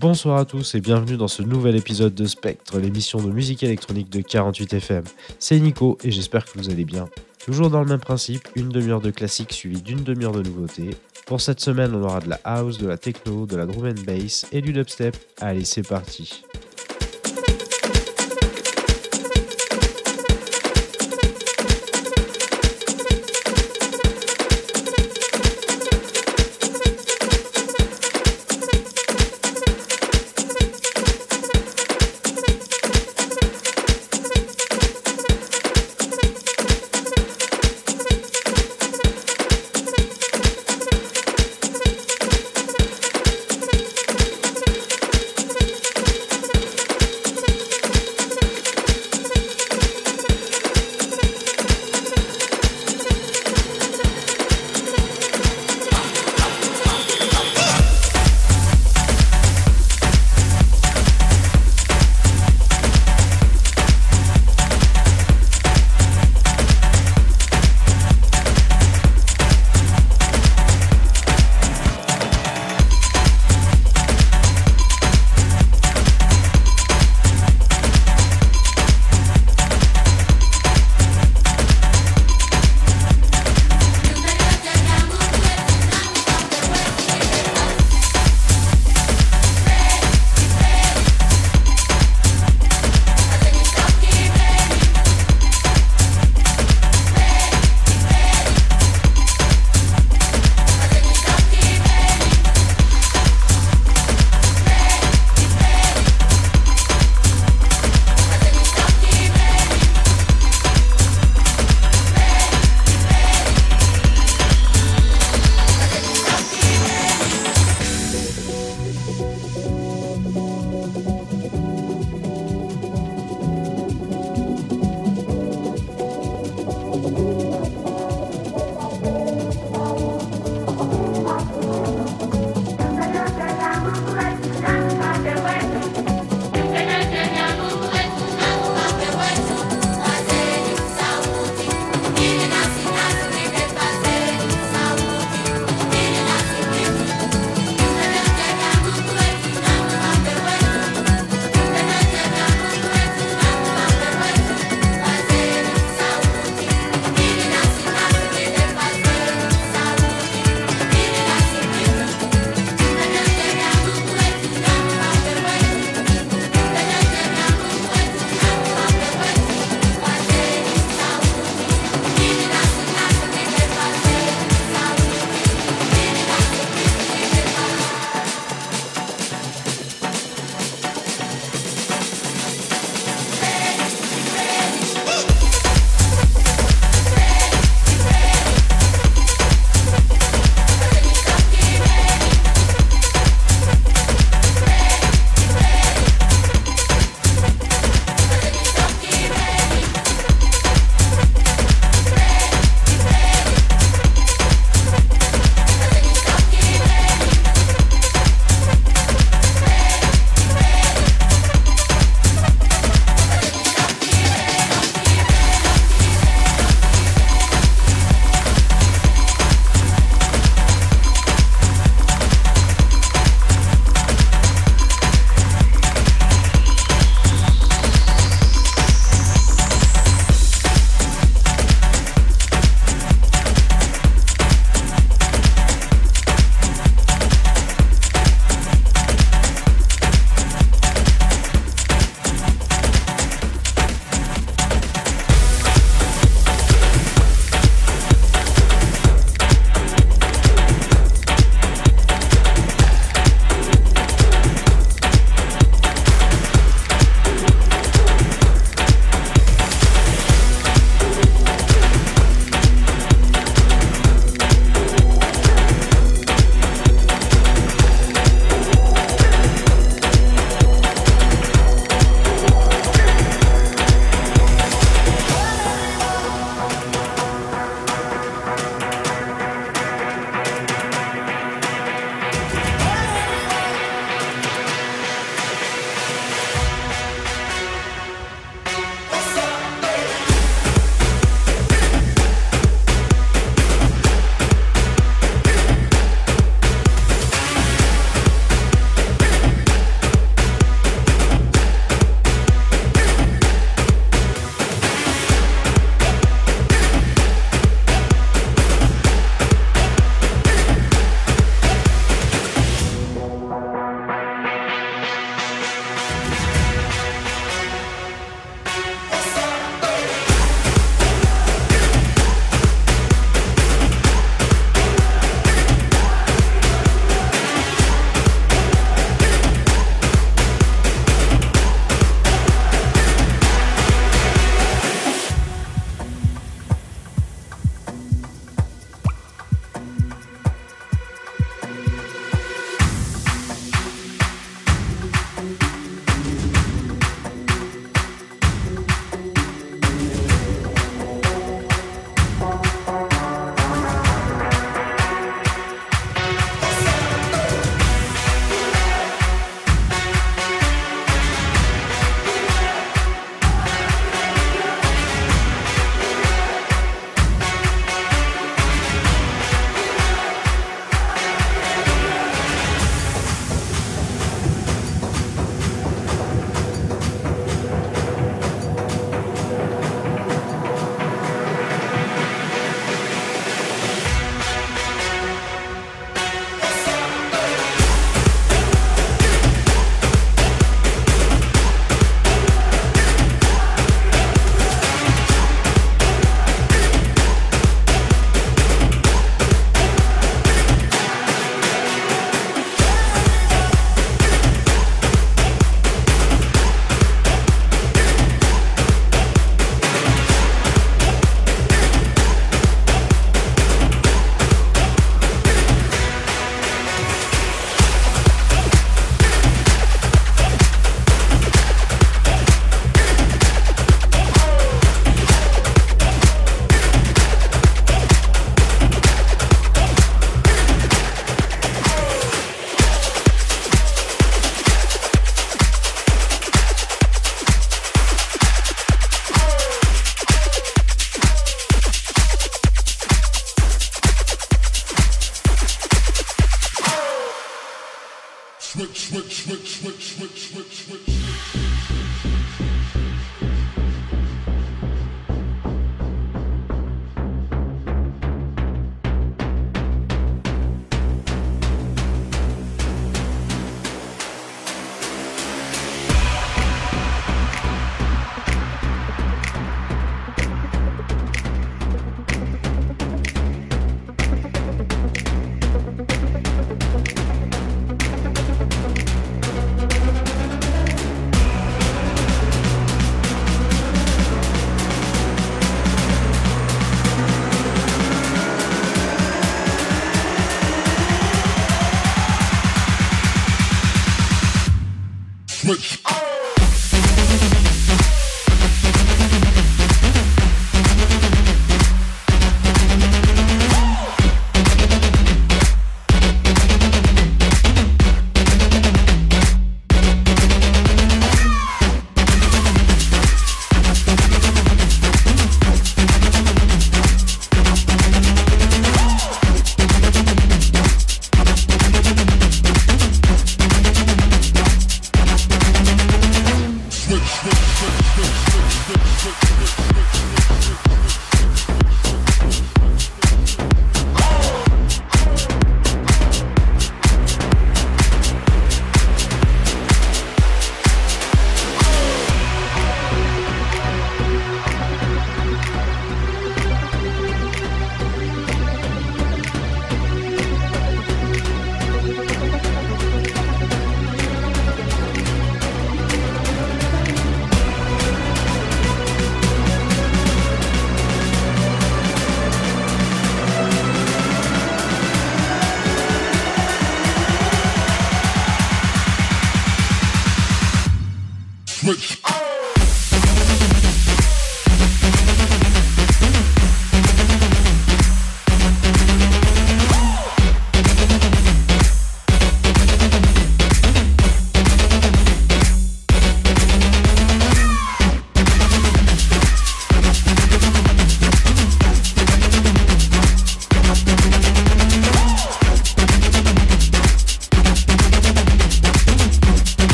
Bonsoir à tous et bienvenue dans ce nouvel épisode de Spectre, l'émission de musique électronique de 48 FM. C'est Nico et j'espère que vous allez bien. Toujours dans le même principe, une demi-heure de classique suivie d'une demi-heure de nouveautés. Pour cette semaine, on aura de la house, de la techno, de la drum and bass et du dubstep. Allez, c'est parti.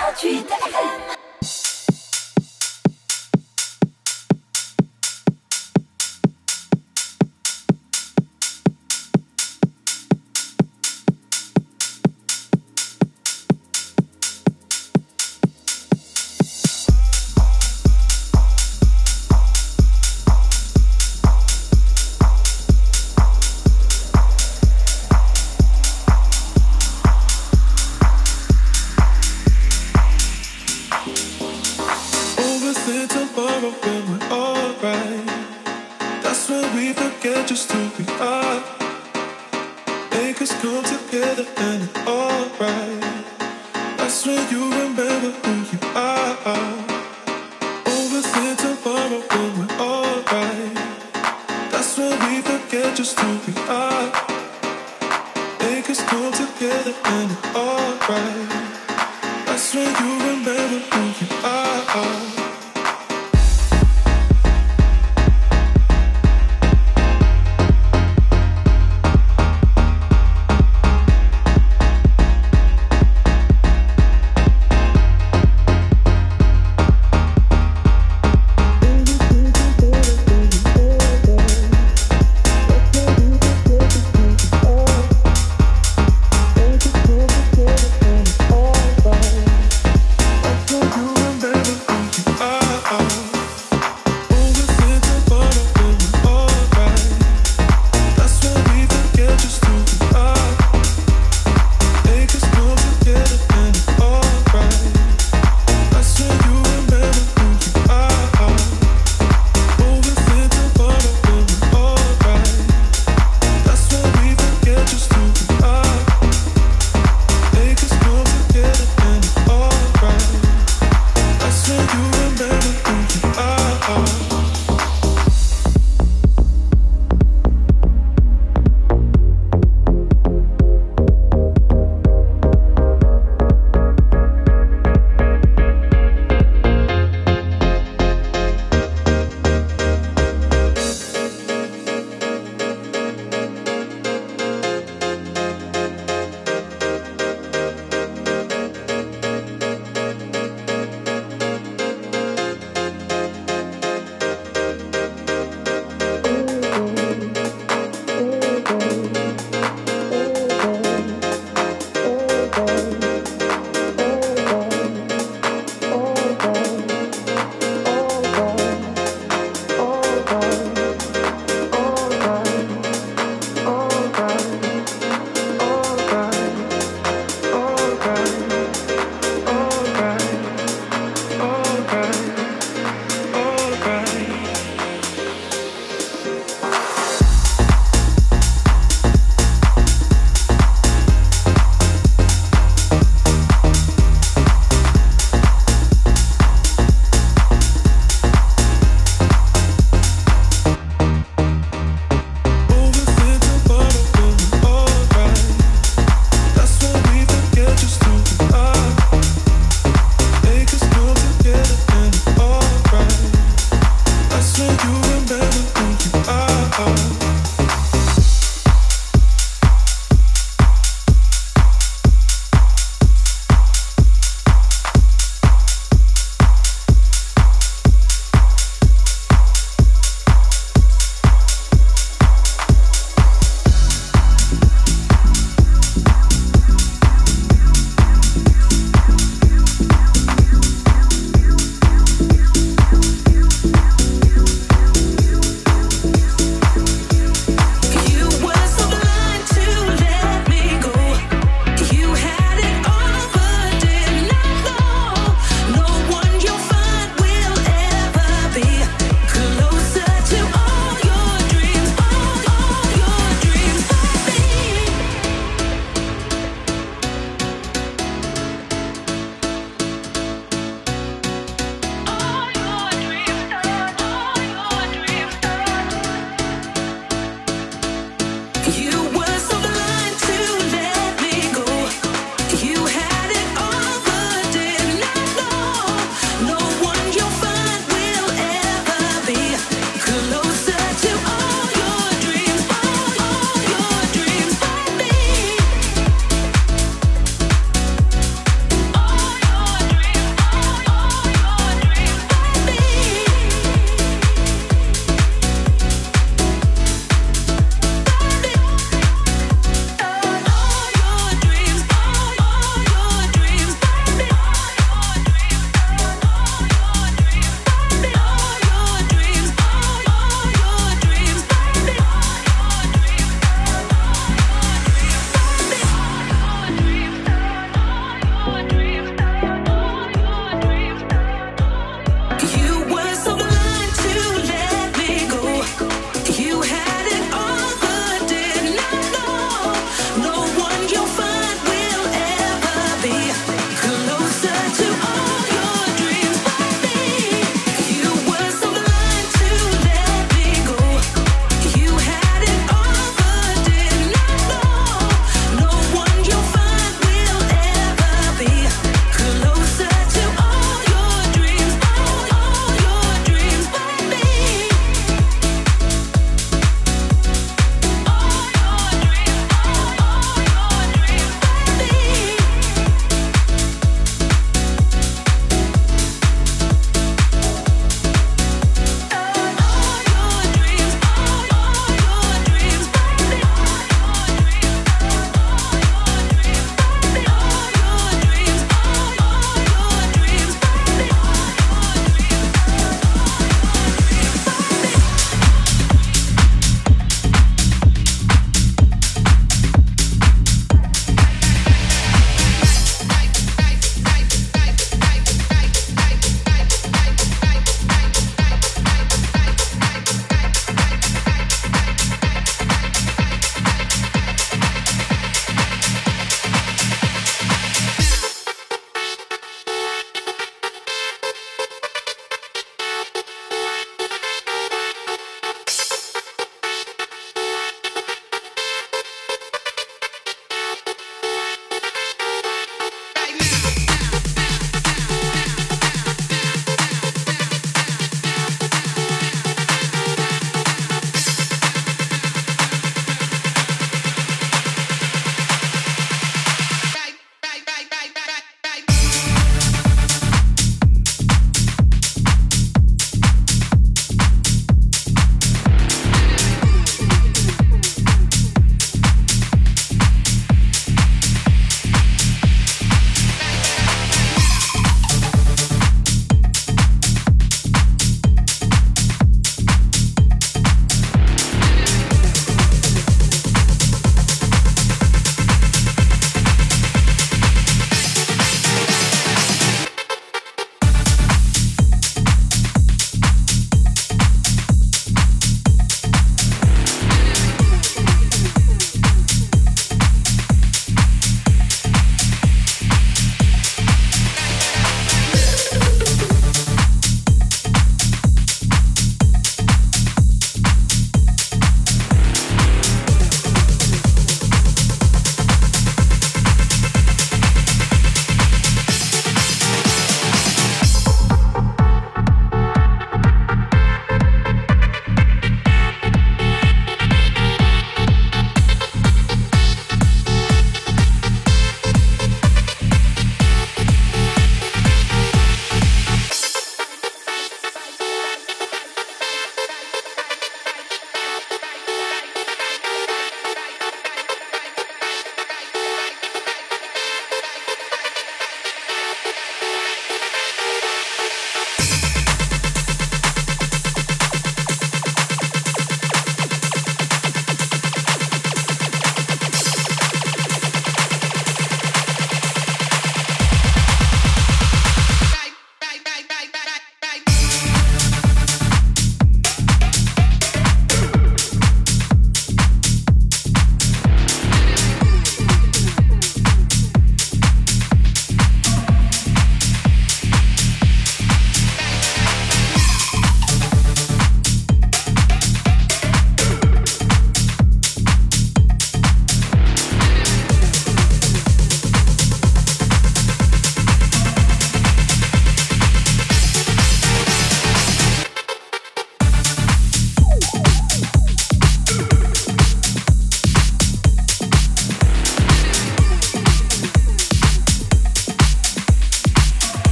38 FM